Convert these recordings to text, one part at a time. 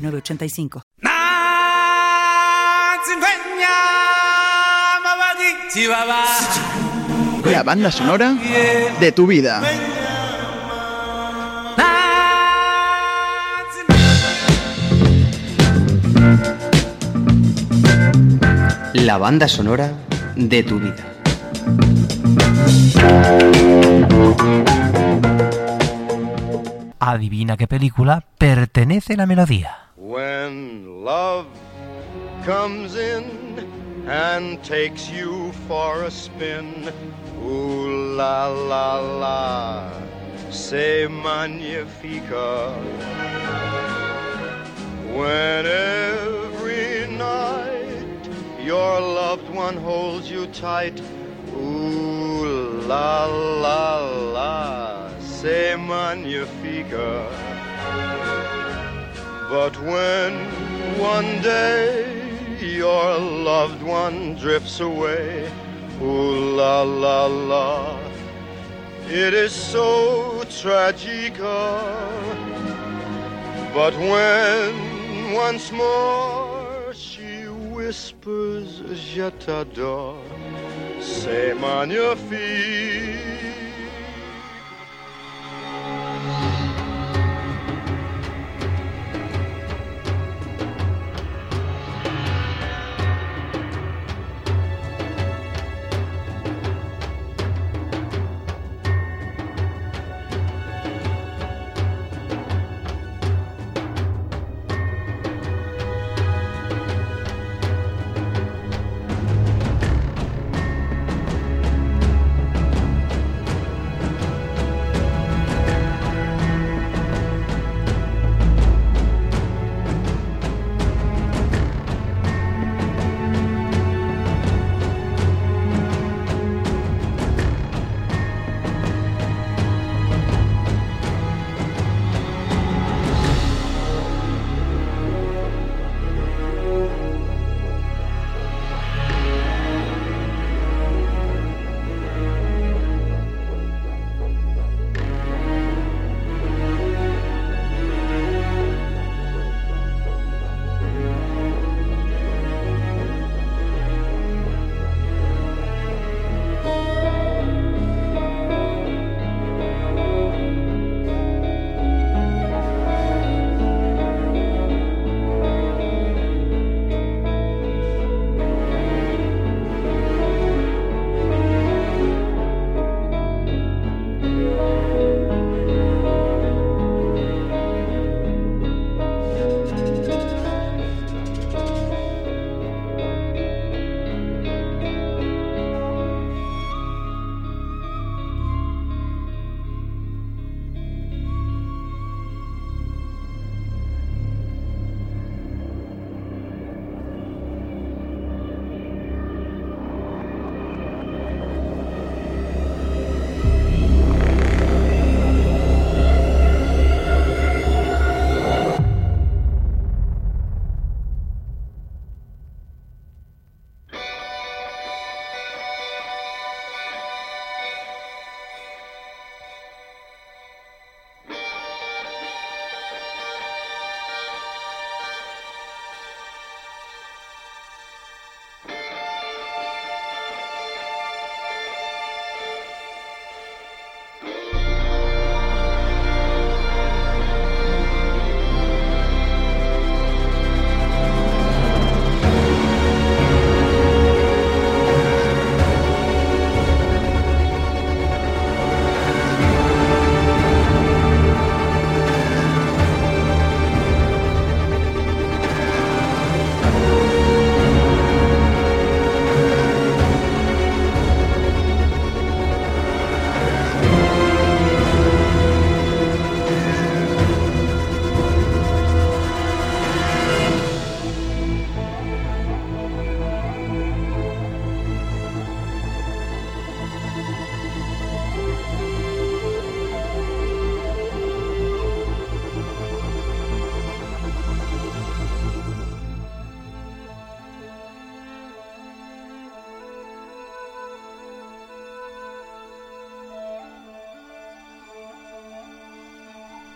906985. La banda sonora de tu vida. La banda sonora de tu vida. Adivina qué película pertenece la melodía. When love comes in and takes you for a spin, ooh la la la, say magnifica. When every night your loved one holds you tight, ooh la la la, say magnifica. But when one day your loved one drifts away, ooh la la la, it is so tragica. But when once more she whispers, Je t'adore, c'est magnifique.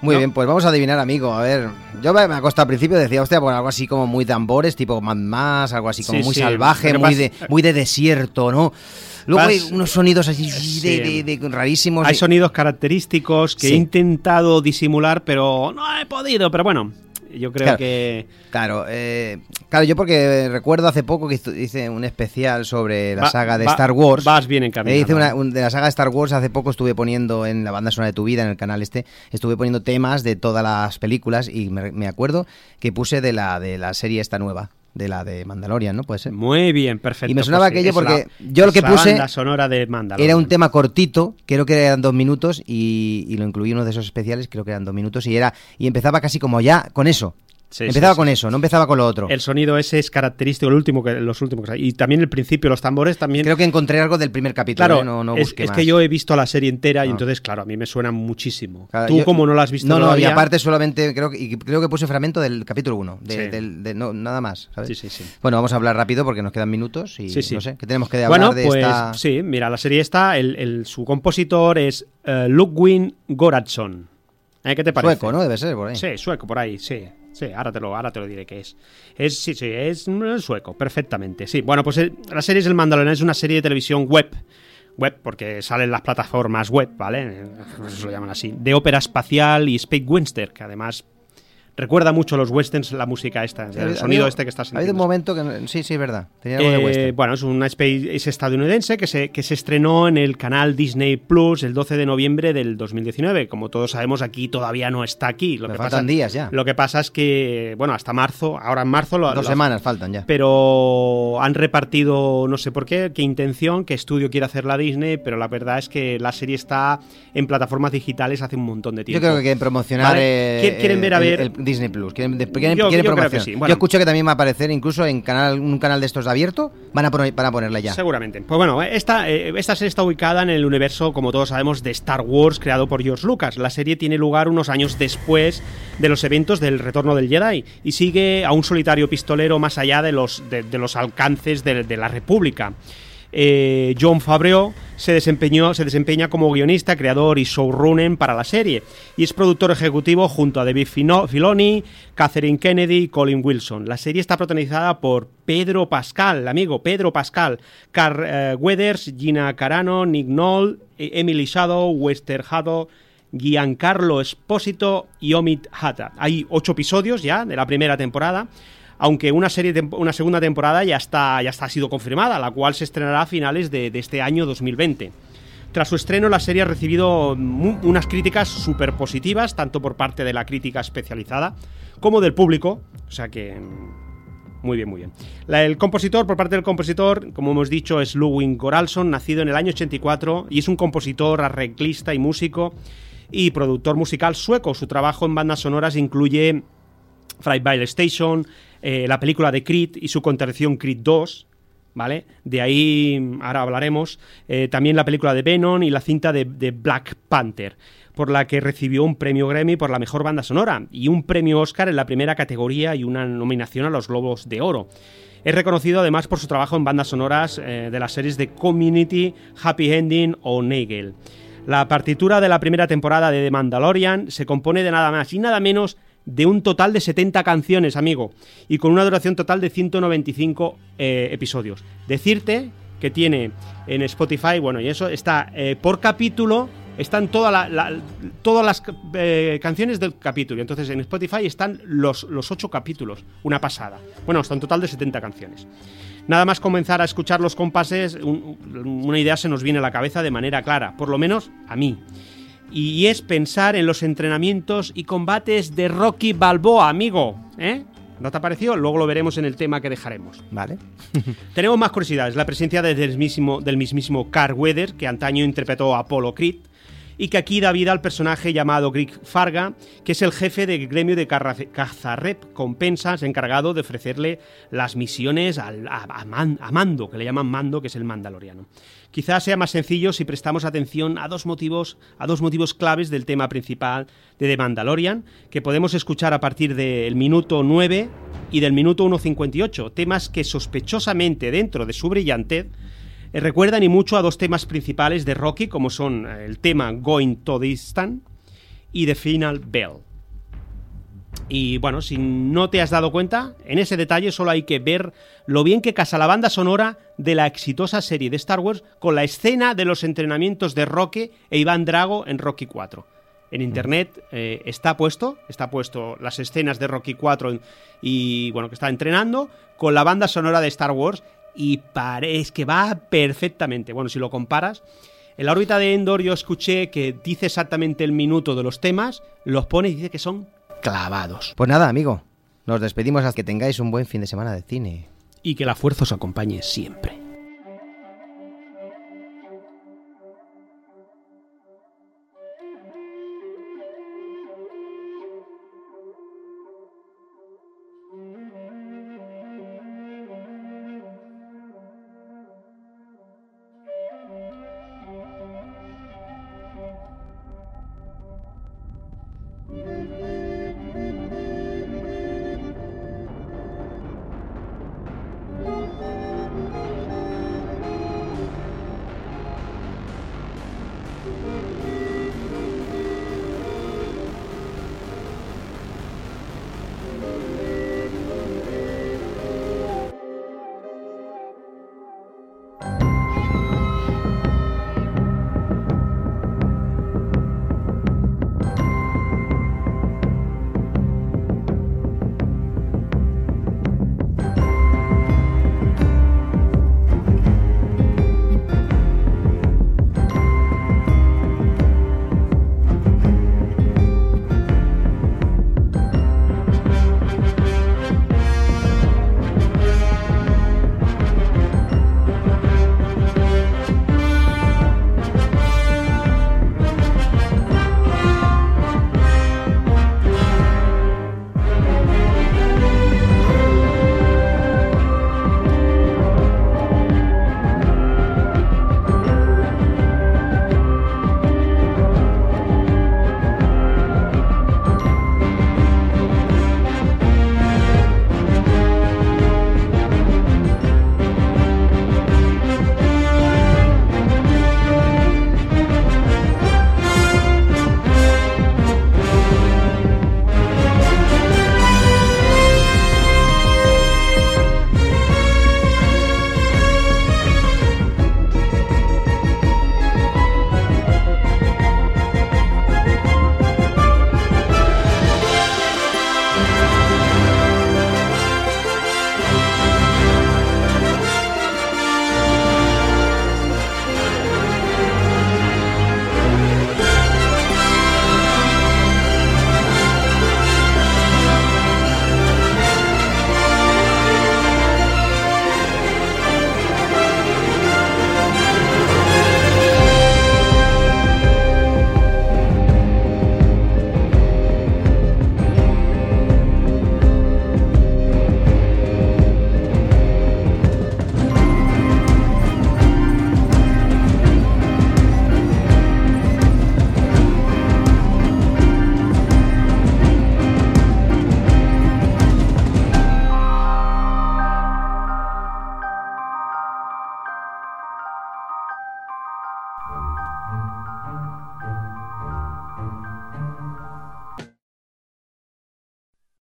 Muy ¿no? bien, pues vamos a adivinar, amigo. A ver, yo me costado al principio, decía, hostia, pues algo así como muy tambores, tipo Mad Max, algo así como Sí, muy sí, salvaje, muy vas- de, muy de desierto, ¿no? Luego Vas- hay unos sonidos así Sí. de, de- de rarísimos. Hay sonidos característicos que he intentado disimular, pero no he podido. Pero bueno, yo creo Claro. que. Claro, eh, claro, yo porque recuerdo hace poco que hice un especial sobre la Va- saga de va- Star Wars. Vas bien Eh, encaminado. hice una, un- de la saga de Star Wars hace poco estuve poniendo en la banda sonora de tu vida en el canal este estuve poniendo temas de todas las películas y me, me acuerdo que puse de la de la serie esta nueva de la de Mandalorian no puede ser Muy bien, perfecto. Y me sonaba pues aquello porque la- yo lo que puse sonora de Mandalorian. era un tema cortito creo que eran dos minutos y, y lo incluí en uno de esos especiales creo que eran dos minutos y era y empezaba casi como ya con eso Sí, empezaba sí, con eso no empezaba con lo otro El sonido ese es característico, el último que, los últimos que hay. Y también el principio, los tambores también. creo que encontré algo del primer capítulo Claro, ¿eh? no, busqué es más. que yo he visto la serie entera y Ah. entonces, claro, a mí me suena muchísimo. Claro, Tú, yo- como no la has visto No, no, y aparte solamente creo que, y creo que puse fragmento del capítulo 1, de, Sí. del- de- no, nada más, ¿sabes? Sí, sí, sí. Bueno, vamos a hablar rápido porque nos quedan minutos y no sé, ¿qué tenemos que hablar Bueno, de pues esta...? sí, mira, la serie esta, el, el- su compositor es eh, Ludwig Goradsson. ¿Eh? ¿Qué te parece? Sueco, ¿no? Debe ser por ahí. Sí, sueco, por ahí, sí. Sí, ahora te lo, ahora te lo diré que es. Es, sí, sí, es sueco, perfectamente. Sí, bueno, pues eh, la serie es El Mandalorian, es una serie de televisión web. Web, porque salen las plataformas web, ¿vale? Eh, eso lo llaman así. De ópera espacial y space western, que además recuerda mucho a los westerns la música esta, el sonido este que estás Ha habido un sintiendo. momento que... Sí, sí, es verdad. Tenía algo de Eh, western. bueno, es una space es estadounidense que se, que se estrenó en el canal Disney Plus el 12 de noviembre del 2019. Como todos sabemos, aquí todavía no está aquí. Lo que faltan pasa, días ya. Lo que pasa es que, bueno, hasta marzo, ahora en marzo lo Dos lo- semanas faltan ya. Pero han repartido, no sé por qué, qué intención, qué estudio quiere hacer la Disney, pero la verdad es que la serie está en plataformas digitales hace un montón de Yo tiempo. creo que quieren promocionar... Vale. eh, Quieren- quieren ver a el- ver- el Disney Plus. Quieren, de- quieren, Yo- quieren yo creo que sí, bueno. Yo escucho que también va a aparecer incluso en canal, un canal de estos de abierto. Van a, poner, van a ponerle ya. Seguramente. Pues bueno, esta, eh, esta serie está ubicada en el universo, como todos sabemos, de Star Wars, creado por George Lucas. La serie tiene lugar unos años después de los eventos del Retorno del Jedi y sigue a un solitario pistolero más allá de los, de, de los alcances de, de la República. Eh, John Favreau se desempeñó, se desempeña como guionista, creador y showrunner para la serie y es productor ejecutivo junto a David Filoni, Catherine Kennedy y Colin Wilson. La serie está protagonizada por Pedro Pascal, amigo Pedro Pascal, Carl eh, Weathers, Gina Carano, Nick Knoll, eh, Emily Shadow, Wester Hado, Giancarlo Espósito y Omid Hatta. Hay ocho episodios ya de la primera temporada aunque una serie una segunda temporada ya está ya está ha sido confirmada, la cual se estrenará a finales de, este año 2020. Tras su estreno, la serie ha recibido unas críticas súper positivas, tanto por parte de la crítica especializada como del público. O sea que. Muy bien, muy bien. El compositor, por parte del compositor, como hemos dicho, es Ludwig Goralson, nacido en el año 84 y es un compositor, arreglista y músico y productor musical sueco. Su trabajo en bandas sonoras incluye Fright Station, eh, la película de Creed y su continuación Creed 2, ¿vale? De ahí ahora hablaremos. eh, también la película de Venom y la cinta de, de Black Panther, por la que recibió un premio Grammy por la mejor banda sonora y un premio Oscar en la primera categoría y una nominación a los Globos de Oro. Es reconocido además por su trabajo en bandas sonoras eh, de las series de Community, Happy Ending o Nagel. La partitura de la primera temporada de The Mandalorian se compone de nada más y nada menos de un total de 70 canciones, amigo, y con una duración total de 195 eh, episodios. Decirte que tiene en Spotify, bueno, y eso está eh, por capítulo, están toda la- todas las eh, canciones del capítulo. Entonces en Spotify están los, los 8 capítulos, una pasada. Bueno, hasta un total de 70 canciones. Nada más comenzar a escuchar los compases, un- una idea se nos viene a la cabeza de manera clara, por lo menos a mí. Y es pensar en los entrenamientos y combates de Rocky Balboa, amigo. ¿Eh? ¿No te ha parecido? Luego lo veremos en el tema que dejaremos. Vale. Tenemos más curiosidades. La presencia del mismísimo, del mismísimo Carl Weather, que antaño interpretó a Apollo Creed, y que aquí da vida al personaje llamado Greg Farga, que es el jefe del gremio de cazarrep compensas encargado de ofrecerle las misiones al- a, a Man- a Mando, que le llaman Mando, que es el mandaloriano. Quizás sea más sencillo si prestamos atención a dos motivos, a dos motivos claves del tema principal de The Mandalorian, que podemos escuchar a partir del minuto 9 y del minuto 1.58, temas que sospechosamente dentro de su brillantez eh, recuerdan y mucho a dos temas principales de Rocky, como son eh, el tema Going to Distant y The Final Bell. Y bueno, si no te has dado cuenta, en ese detalle solo hay que ver lo bien que casa la banda sonora de la exitosa serie de Star Wars con la escena de los entrenamientos de Roque e Iván Drago en Rocky 4. En internet eh, está puesto, está puesto las escenas de Rocky 4 y bueno, que está entrenando con la banda sonora de Star Wars y parece que va perfectamente. Bueno, si lo comparas, en la órbita de Endor yo escuché que dice exactamente el minuto de los temas, los pone y dice que son clavados. Pues nada, amigo, nos despedimos hasta que tengáis un buen fin de semana de cine. Y que la fuerza os acompañe siempre.